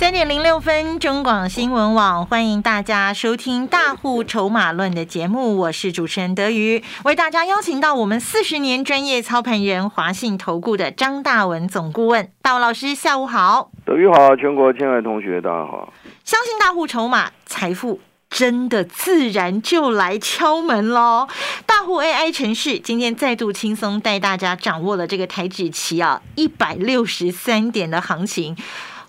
三点零六分，中广新闻网欢迎大家收听《大户筹码论》的节目，我是主持人德瑜，为大家邀请到我们四十年专业操盘人华信投顾的张大文总顾问，大文老师下午好，德瑜好，全国亲爱同学大家好，相信大户筹码财富真的自然就来敲门喽！大户 AI 城市今天再度轻松带大家掌握了这个台指期啊一百六十三点的行情。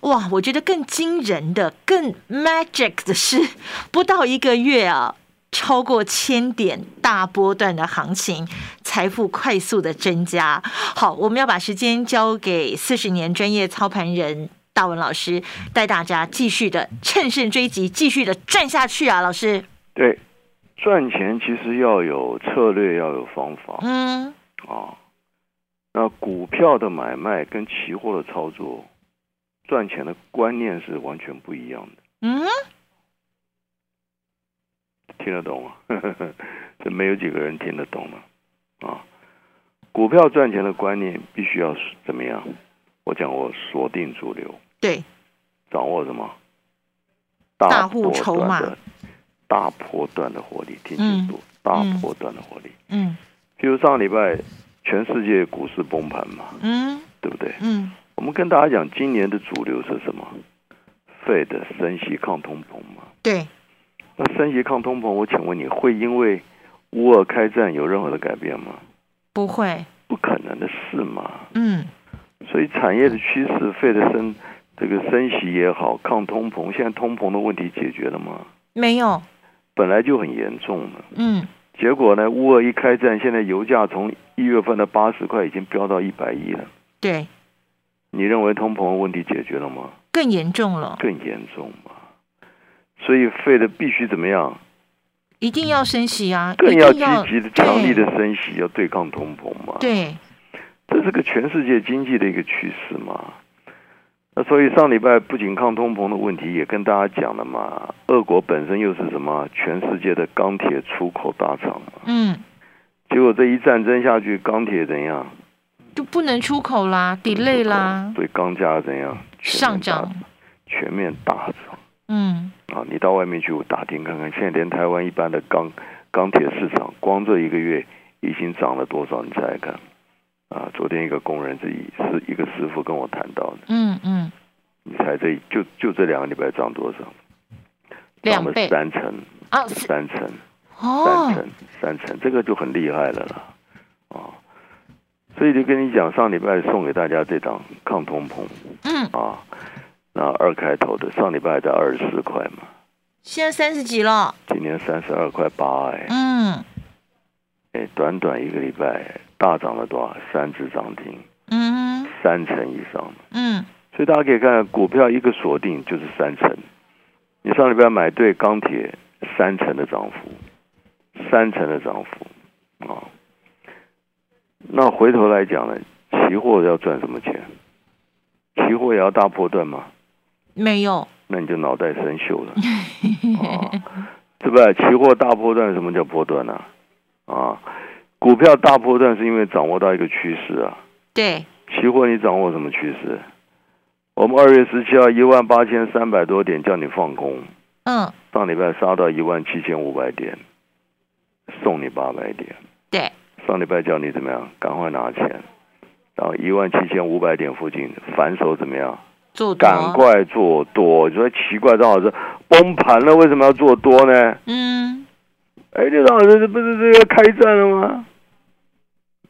哇，我觉得更惊人的、更 magic 的是，不到一个月啊，超过千点大波段的行情，财富快速的增加。好，我们要把时间交给四十年专业操盘人大文老师，带大家继续的乘胜追击，继续的赚下去啊！老师，对，赚钱其实要有策略，要有方法。嗯，啊，那股票的买卖跟期货的操作。赚钱的观念是完全不一样的。嗯，听得懂吗？这没有几个人听得懂了啊！股票赚钱的观念必须要怎么样？我讲我锁定主流，对，掌握什么？大户筹码，大波段的活力，听清楚，大波段的活力。嗯，譬如上礼拜全世界股市崩盘嘛，嗯，对不对？嗯。我们跟大家讲，今年的主流是什么？费的升息抗通膨嘛。对。那升息抗通膨，我请问你会因为乌尔开战有任何的改变吗？不会。不可能的事嘛。嗯。所以产业的趋势，费的升这个升息也好，抗通膨，现在通膨的问题解决了吗？没有。本来就很严重了。嗯。结果呢？乌尔一开战，现在油价从一月份的八十块已经飙到一百亿了。对。你认为通膨问题解决了吗？更严重了。更严重嘛？所以废的必须怎么样？一定要升息啊！更要积极的、强力的升息，要对抗通膨嘛？对，这是个全世界经济的一个趋势嘛。那所以上礼拜不仅抗通膨的问题，也跟大家讲了嘛。俄国本身又是什么？全世界的钢铁出口大厂嘛。嗯。结果这一战争下去，钢铁怎样？就不能出口啦，delay 啦，所以钢价怎样上涨，全面大涨。嗯，啊，你到外面去打听看看，现在连台湾一般的钢钢铁市场，光这一个月已经涨了多少？你猜猜看。啊，昨天一个工人自己是一个师傅跟我谈到的。嗯嗯，你猜这就就这两个礼拜涨多少？两倍，三成啊，三成，哦，三成，三成，这个就很厉害了啦。啊。所以就跟你讲，上礼拜送给大家这档抗通膨，嗯。啊，那二开头的，上礼拜在二十四块嘛，现在三十几了，今年三十二块八哎，嗯，哎，短短一个礼拜大涨了多少？三只涨停，嗯，三成以上，嗯，所以大家可以看股票一个锁定就是三成，你上礼拜买对钢铁三成的涨幅，三成的涨幅，啊。那回头来讲呢，期货要赚什么钱？期货也要大波段吗？没有。那你就脑袋生锈了。啊，对不对？期货大波段，什么叫波段呢？啊，股票大波段是因为掌握到一个趋势啊。对。期货你掌握什么趋势？我们二月十七号一万八千三百多点叫你放空。嗯。上礼拜杀到一万七千五百点，送你八百点。对。上礼拜叫你怎么样？赶快拿钱，然后一万七千五百点附近反手怎么样？做赶快做多。你说奇怪，张老师崩盘了，为什么要做多呢？嗯。哎，这张老师这不是这个开战了吗？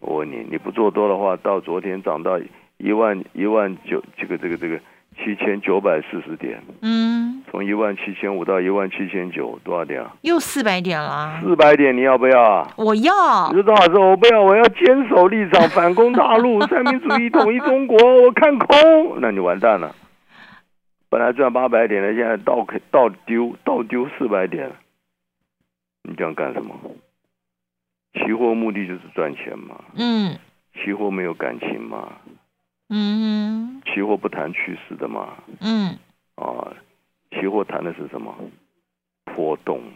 我问你，你不做多的话，到昨天涨到一万一万九，这个这个这个七千九百四十点。嗯。从一万七千五到一万七千九，多少点啊？又四百点了。四百点，你要不要啊？我要。你说张老师，我不要，我要坚守立场，反攻大陆，三民主义统一中国，我看空，那你完蛋了。本来赚八百点的，现在倒倒丢倒丢四百点，你这样干什么？期货目的就是赚钱嘛。嗯。期货没有感情嘛，嗯期货不谈趋势的嘛，嗯啊，期货谈的是什么？波动嘛，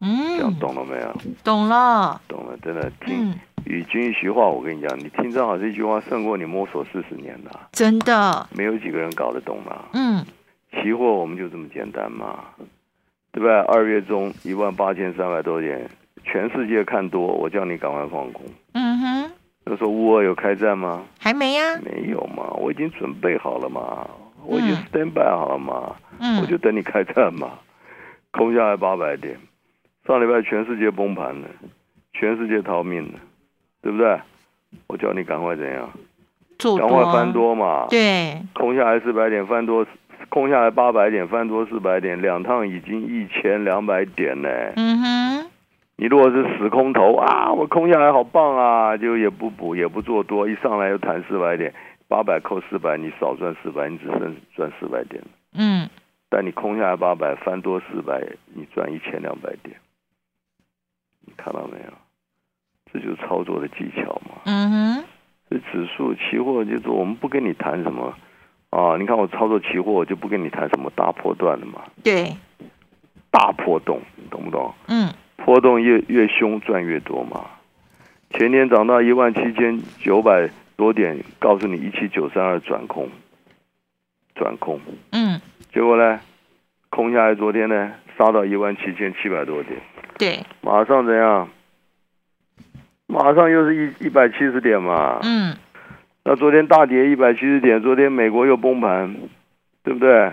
这样嗯，懂了没有？懂了，懂了，真的听嗯，与君一席话，我跟你讲，你听正好这句话胜过你摸索四十年的，真的，没有几个人搞得懂的。嗯期货我们就这么简单嘛，对不对？二月中一万八千三百多点，全世界看多，我叫你赶快放空。嗯哼，那时候乌俄有开战吗？还没呀，没有嘛，我已经准备好了嘛，我已经嗯 stand by 好了嘛，嗯我就等你开战嘛。空下来八百点，上礼拜全世界崩盘了，全世界逃命了，对不对？我叫你赶快怎样？赶快翻，多嘛。对，空下来四百点，翻多，空下来八百点，翻多四百点，两趟已经一千两百点呢。嗯哼，你如果是死空头啊，我空下来好棒啊，就也不补也不做多，一上来又弹四百点，八百扣四百，你少赚四百，你只剩赚四百点。嗯但你空下来八百，翻多四百，你赚一千两百点。你看到没有？这就是操作的技巧嘛。嗯哼，这指数期货就是我们不跟你谈什么啊，你看我操作期货，我就不跟你谈什么大波段的嘛，对，大波动，懂不懂？嗯波动越越凶，赚越多嘛。前天涨到一万七千九百多点，告诉你一七九三二转空，转空，嗯，结果呢，空下来，昨天呢杀到一万七千七百多点，对，马上怎样？马上又是一一百七十点嘛。嗯那昨天大跌一百七十点，昨天美国又崩盘，对不对？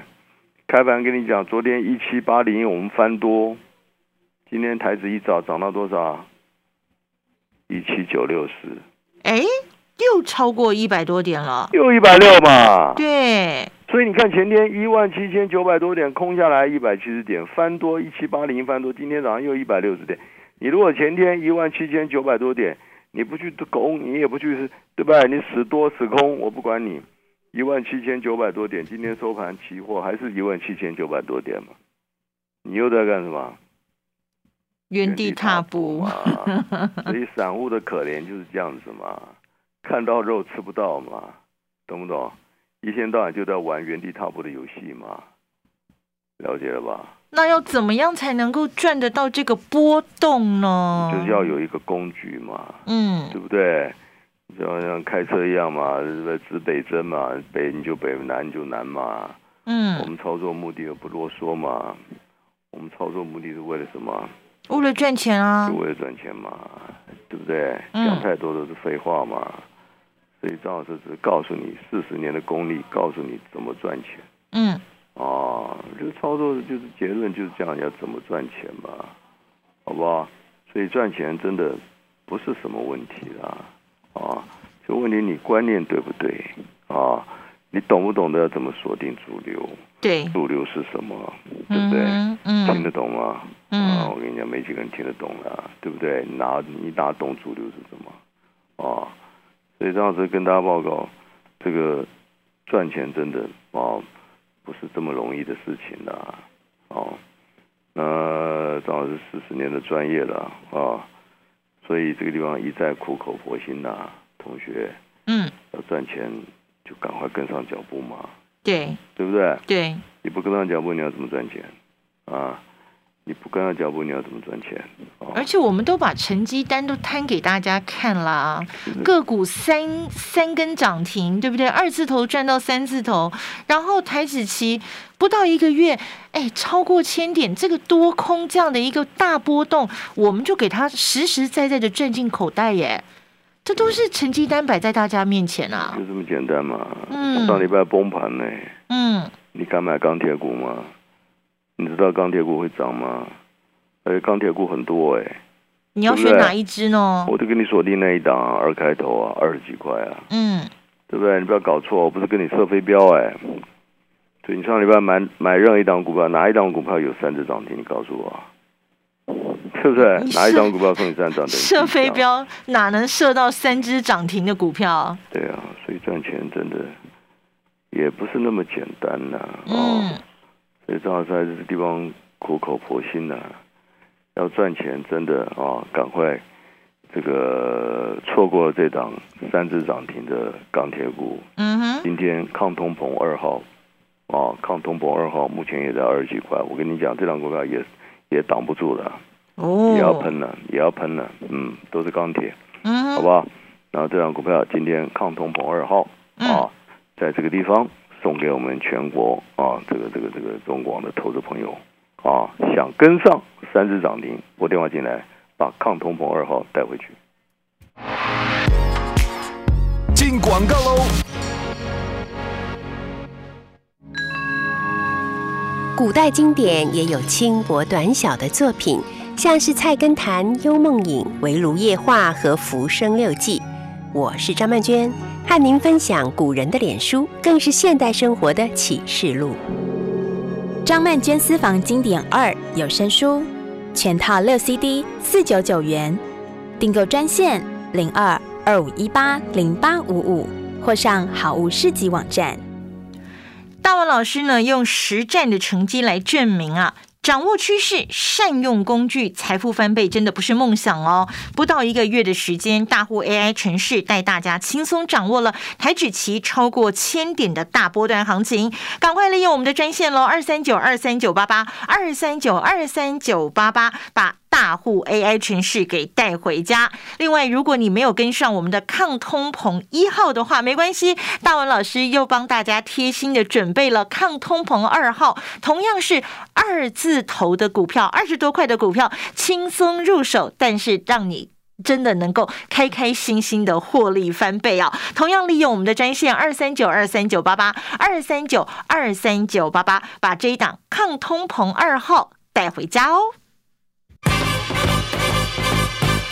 开盘跟你讲，昨天一七八零我们翻多，今天台子一早涨到多少？一七九六四，哎，又超过一百多点了，又一百六嘛。对，所以你看前天一万七千九百多点空下来一百七十点，翻多一七八零翻多，今天早上又一百六十点。你如果前天一万七千九百多点，你不去拱，你也不去，对吧？你死多死空，我不管你。一万七千九百多点，今天收盘期货还是一万七千九百多点嘛？你又在干什么？原地踏步，嘛。所以散户的可怜就是这样子嘛，看到肉吃不到嘛，懂不懂？一天到晚就在玩原地踏步的游戏嘛，了解了吧？那要怎么样才能够赚得到这个波动呢？就是要有一个工具嘛，嗯对不对？就好像开车一样嘛？指北针嘛，北你就北，南你就南嘛。嗯我嗯，们操作目的又不啰嗦嘛，我们操作目的是为了什么？为了赚钱啊是，为了赚钱嘛，对不对？嗯讲太多都是废话嘛。所以张老师只是告诉你四十年的功力，告诉你怎么赚钱嗯啊。这个操作就是结论就是这样，要怎么赚钱嘛，好不好？所以赚钱真的不是什么问题啦，啊，就问题你观念对不对啊？你懂不懂得怎么锁定主流？对，主流是什么？对不对？嗯听得嗯懂吗？啊，嗯我跟你讲，没几个人听得懂了，对不对？你哪你哪懂主流是什么？啊，所以张老师跟大家报告，这个赚钱真的啊不是这么容易的事情啦。哦，那张老师四十年的专业了啊，所以这个地方一再苦口婆心呐，同学。嗯，要赚钱就赶快跟上脚步嘛，对。对不对？对，你不跟上脚步，你要怎么赚钱？啊？你不跟上脚步，你要怎么赚钱？啊而且我们都把成绩单都摊给大家看啦，个股三三根涨停，对不对？二字头赚到三字头，然后台子期不到一个月，哎，超过千点，这个多空这样的一个大波动，我们就给他实实在在的赚进口袋耶。这都是成绩单摆在大家面前啊就。这么简单嘛。嗯上礼拜崩盘呢，嗯，你敢买钢铁股吗？你知道钢铁股会涨吗？而且钢铁股很多哎、你要选哪一支呢？我就跟你锁定那一档啊，二开头啊，二十几块啊，嗯，对不对？你不要搞错，我不是跟你射飞镖哎、所以你上礼拜买买任何一档股票，哪一档股票有三只涨停？你告诉我啊，对不对？哪一档股票送你三涨停？射飞镖哪能射到三只涨停的股票？对啊，所以赚钱真的也不是那么简单呐、哦，嗯所以张老师在这个地方苦口婆心呢、要赚钱真的啊、赶快这个错过了这档三只涨停的钢铁股，嗯哼，今天抗通膨二号啊，抗通膨二号目前也在二十几块。我跟你讲，这档股票也也挡不住了，哦，也要喷了，也要喷了。嗯，都是钢铁，嗯，好不好？然后这档股票今天抗通膨二号啊，在这个地方送给我们全国啊，这个这个这个中广的投资朋友啊，想跟上三只涨停，拨电话进来，把抗通膨二号带回去。进广告喽！古代经典也有轻薄短小的作品，像是《菜根谭》《幽梦影》《围炉夜话》和《浮生六记》。我是张曼娟，和您分享古人的脸书，更是现代生活的启示录。张曼娟私房经典二有声书，全套六 CD，四九九元。订购专线零二二五一八零八五五，或上好物市集网站。大文老师呢，用实战的成绩来证明啊，掌握趋势、善用工具，财富翻倍真的不是梦想哦。不到一个月的时间，大户 AI 城市带大家轻松掌握了台指期超过千点的大波段行情。赶快利用我们的专线喽，二三九二三九八八二三九二三九八八，把大户 AI 城市给带回家。另外，如果你没有跟上我们的抗通膨一号的话，没关系，大文老师又帮大家贴心的准备了抗通膨二号，同样是二字头的股票，二十多块的股票，轻松入手，但是让你。真的能够开开心心的获利翻倍啊！同样利用我们的专线二三九二三九八八二三九二三九八八，把这一档抗通膨二号带回家哦。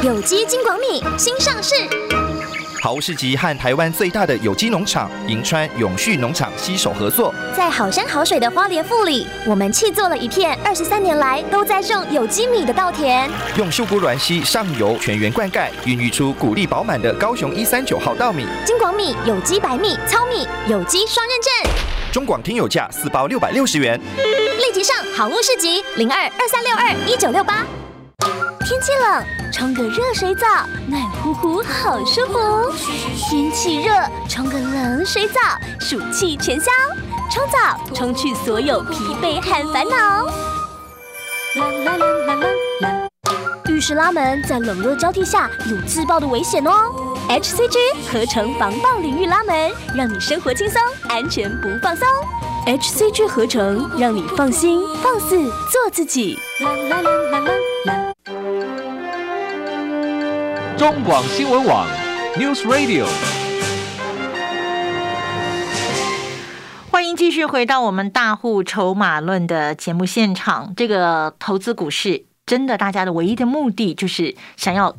有机金广米新上市，好物市集和台湾最大的有机农场银川永续农场携手合作，在好山好水的花莲富里，我们砌做了一片二十三年来都在种有机米的稻田，用树菇卵溪上游全员灌溉，孕育出谷粒饱满的高雄一三九号稻米。金广米有机白米、糙米，有机双认证。中广听友价四包六百六十元，立即上好物市集零二二三六二一九六八。天气冷，冲个热水澡，暖乎乎，好舒服。天气热，冲个冷水澡，暑气全消。冲澡，冲去所有疲惫和烦恼。啦啦啦啦啦啦！浴室拉门在冷热交替下有自爆的危险哦。HCG 合成防爆淋浴拉门，让你生活轻松，安全不放松。HCG 合成，让你放心放肆做自己。啦啦啦啦啦啦！中广新闻网，News Radio。欢迎继续回到我们大户筹码论的节目现场。这个投资股市，真的大家的唯一的目的就是想要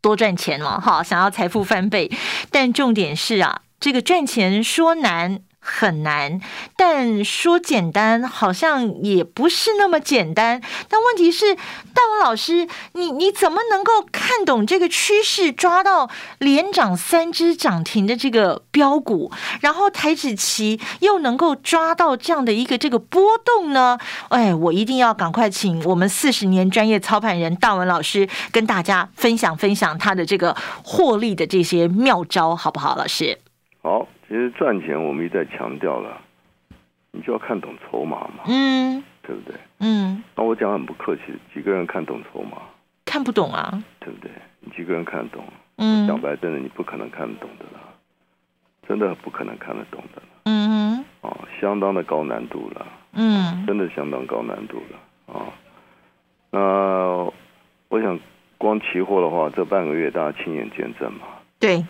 多赚钱嘛，哈，想要财富翻倍。但重点是啊，这个赚钱说难。很难，但说简单好像也不是那么简单。但问题是，大文老师，你你怎么能够看懂这个趋势，抓到连涨三只涨停的这个标股，然后台指期又能够抓到这样的一个这个波动呢？哎，我一定要赶快请我们四十年专业操盘人大文老师跟大家分享分享他的这个获利的这些妙招，好不好？老师，好。其实赚钱，我们一再强调了，你就要看懂筹码嘛，嗯，对不对？嗯，那我讲很不客气，几个人看懂筹码？看不懂啊，对不对？你几个人看得懂？嗯，讲白真的，你不可能看得懂的啦，真的不可能看得懂的。嗯哼，哦，相当的高难度了，嗯，真的相当高难度了啊。那我想，光期货的话，这半个月大家亲眼见证嘛，对。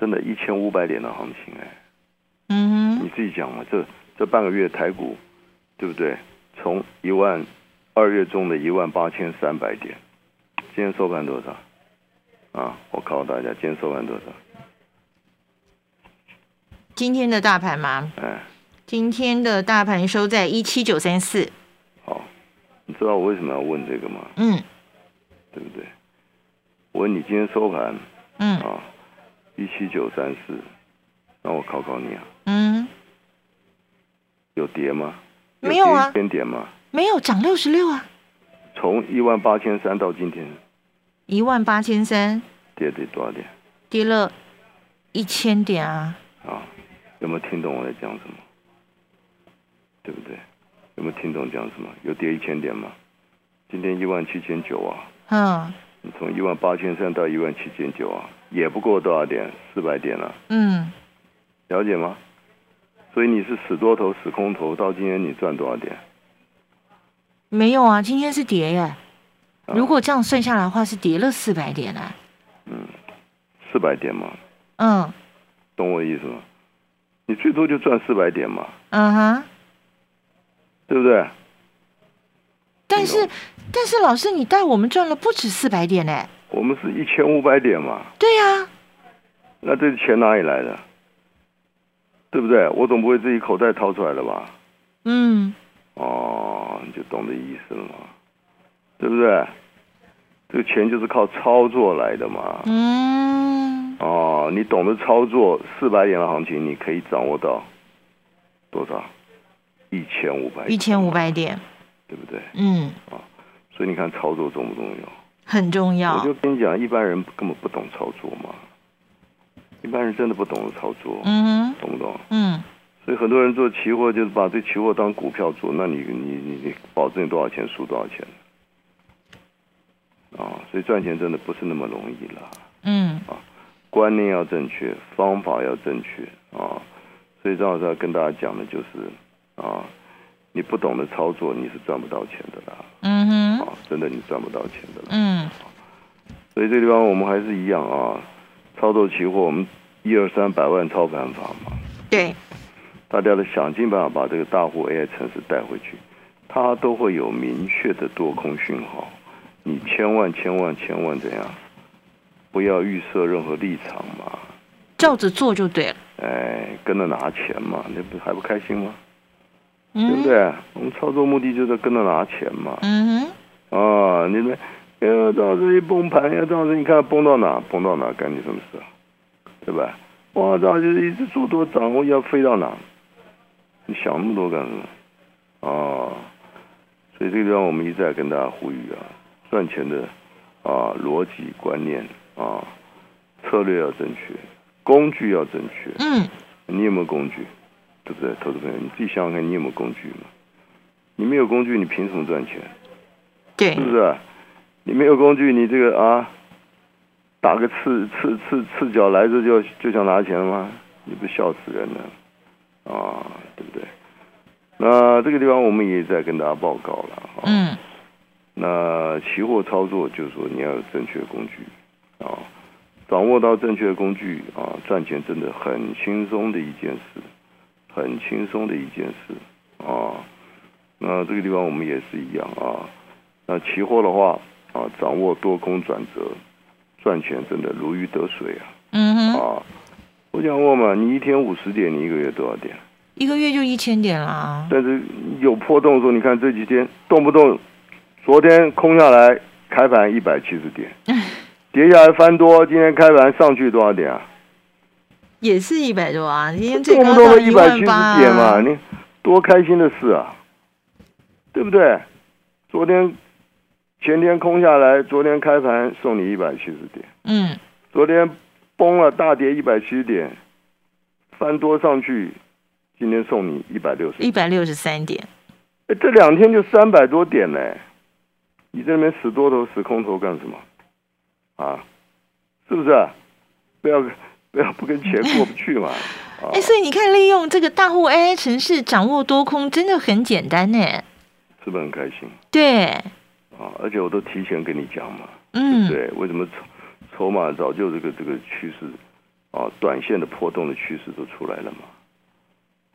真的，一千五百点的行情哎，嗯你自己讲嘛，这这半个月台股，对不对？从一万二月中的一万八千三百点，今天收盘多少？啊，我考大家，今天收盘多少？今天的大盘吗？哎，今天的大盘收在一七九三四。好，你知道我为什么要问这个吗？嗯对不对？我问你今天收盘嗯啊，一七九三四，那我考考你啊，嗯，有跌吗？没有啊跌一千点吗？没有涨六十六啊，从一万八千三到今天一万八千三，跌得多少点跌了一千点啊。啊？有没有听懂我在讲什么？对不对？有没有听懂讲什么？有跌一千点吗？今天一万七千九啊，嗯你从一万八千三到一万七千九啊，也不过多少点？四百点啊，嗯，了解吗？所以你是死多头、死空头，到今天你赚多少点？没有啊，今天是跌耶。啊如果这样算下来的话，是跌了四百点啊。四百点嘛，嗯懂我意思吗？你最多就赚四百点嘛，嗯哼，对不对？但是但是老师，你带我们赚了不止四百点呢。我们是一千五百点嘛，对呀、那这钱哪里来的？对不对？我总不会自己口袋掏出来的吧？嗯哦，你就懂这意思了嘛，对不对？这个钱就是靠操作来的嘛。嗯，哦，你懂得操作，四百点的行情，你可以掌握到多少？一千五百，一千五，百点，对不对？嗯，啊所以你看操作重不重要？很重要我就。跟你讲，一般人根本不懂操作嘛，一般人真的不懂得操作，懂不懂？嗯所以很多人做期货就是把这期货当股票做，那你你你你保证多少钱输多少钱啊？所以赚钱真的不是那么容易了。嗯啊观念要正确，方法要正确啊。所以张老师要跟大家讲的就是啊，你不懂得操作，你是赚不到钱的啦嗯哼，啊，真的你赚不到钱的了。嗯所以这地方我们还是一样啊，操作期货我们一二三百万操盘法嘛，对，大家的想尽办法把这个大户 AI 城市带回去，它都会有明确的多空讯号，你千万千万千万怎样，不要预设任何立场嘛，照着做就对了。哎，跟着拿钱嘛，那不还不开心吗？嗯，对不？对？我们操作目的就是跟着拿钱嘛，嗯哼，啊，你们，呃，这样子一崩盘，要这样子，你看崩到哪，崩到哪，干你什么事啊？对吧？哇，这样就是一直做多涨，我要飞到哪？你想那么多干什么？啊，所以这个地方我们一再跟大家呼吁啊，赚钱的啊逻辑观念啊，策略要正确，工具要正确。嗯你有没有工具？对不对，投资朋友？你自己想想看，你有没有工具嘛？你没有工具，你凭什么赚钱？对是，不是、啊？你没有工具，你这个啊，打个赤赤赤赤脚来着就就想拿钱了吗？你不笑死人了啊，对不对？那这个地方我们也在跟大家报告了啊。嗯那期货操作就是说你要有正确的工具啊，掌握到正确的工具啊，赚钱真的很轻松的一件事，很轻松的一件事啊。那这个地方我们也是一样啊。那期货的话啊，掌握多空转折，赚钱真的如鱼得水啊嗯哼，啊！我想问嘛，你一天五十点，你一个月多少点？一个月就一千点啦。但是有波动的时候，你看这几天动不动，昨天空下来开盘一百七十点，跌下来翻多，今天开盘上去多少点啊？也是一百多啊，今天最动高到不动都一百七十点嘛，你多开心的事啊，对不对？昨天、前天空下来，昨天开盘送你一百七十点，嗯昨天崩了大跌一百七十点，翻多上去，今天送你一百六十一百六十三点。哎，这两天就三百多点嘞，你在那边死多头死空头干什么？啊，是不是、啊？不要不要不跟钱过不去嘛？啊哎、，所以你看，利用这个大户 AI 城市掌握多空，真的很简单呢。是不是很开心对，啊？而且我都提前跟你讲嘛，嗯，对，为什么筹筹码早就这个这个趋势啊，短线的波动的趋势都出来了嘛，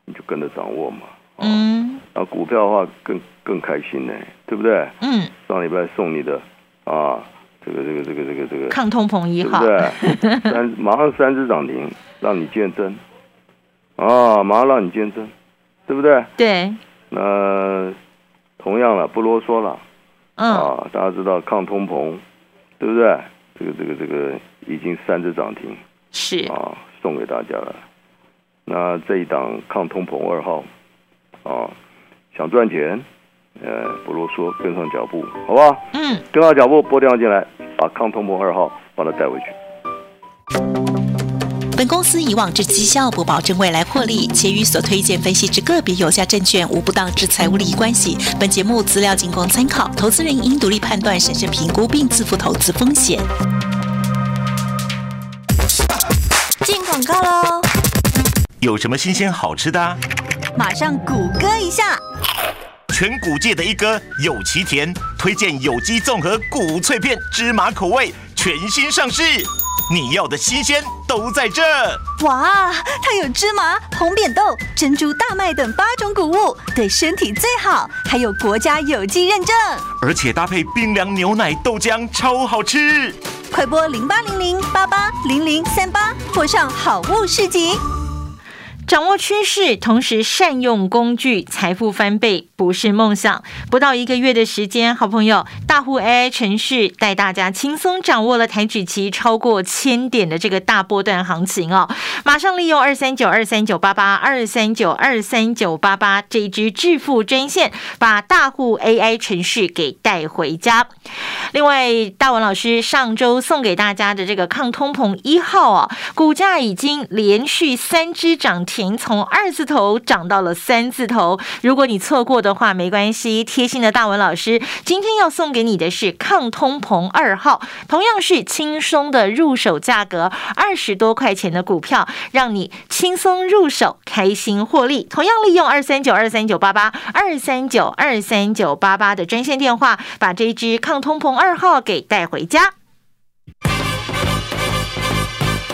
你就跟着掌握嘛。啊，嗯然后股票的话更更开心呢，对不对？嗯上礼拜送你的啊这个这个这个这个这个，抗通膨一对不号，对？三马上三只涨停，让你见证啊，马上让你见证，对不对？对，那同样了，不啰嗦了嗯，啊，大家知道抗通膨，对不对？这个这个这个已经三只涨停是，啊，送给大家了。那这一档抗通膨二号啊，想赚钱，呃，不啰嗦，跟上脚步，好不好？嗯，跟上脚步，拨电话进来，把抗通膨二号把它带回去。本公司以往之绩效不保证未来获利，且与所推荐分析之个别有价证券无不当之财务利益关系。本节目资料仅供参考，投资人应独立判断、审慎评估并自负投资风险。进广告喽，有什么新鲜好吃的啊？马上谷歌一下。全谷界的一哥有其田，推荐有机综合谷脆片芝麻口味，全新上市。你要的新鲜都在这。哇，它有芝麻、红扁豆、珍珠大麦等八种谷物，对身体最好，还有国家有机认证。而且搭配冰凉牛奶豆浆，超好吃。快拨零八零零八八零零三八，或上好物市集。掌握趋势，同时善用工具，财富翻倍不是梦想。不到一个月的时间，好朋友大户 AI 程序带大家轻松掌握了台指期超过千点的这个大波段行情哦。马上利用二三九二三九八八二三九二三九八八这一支致富专线，把大户 AI 程序给带回家。另外，大文老师上周送给大家的这个抗通膨一号啊，股价已经连续三只涨停，从二字头涨到了三字头。如果你错过的话，没关系，贴心的大文老师今天要送给你的是抗通膨二号，同样是轻松的入手价格，二十多块钱的股票，让你轻松入手，开心获利。同样利用二三九二三九八八二三九二三九八八的专线电话，把这支抗通膨二号给带回家。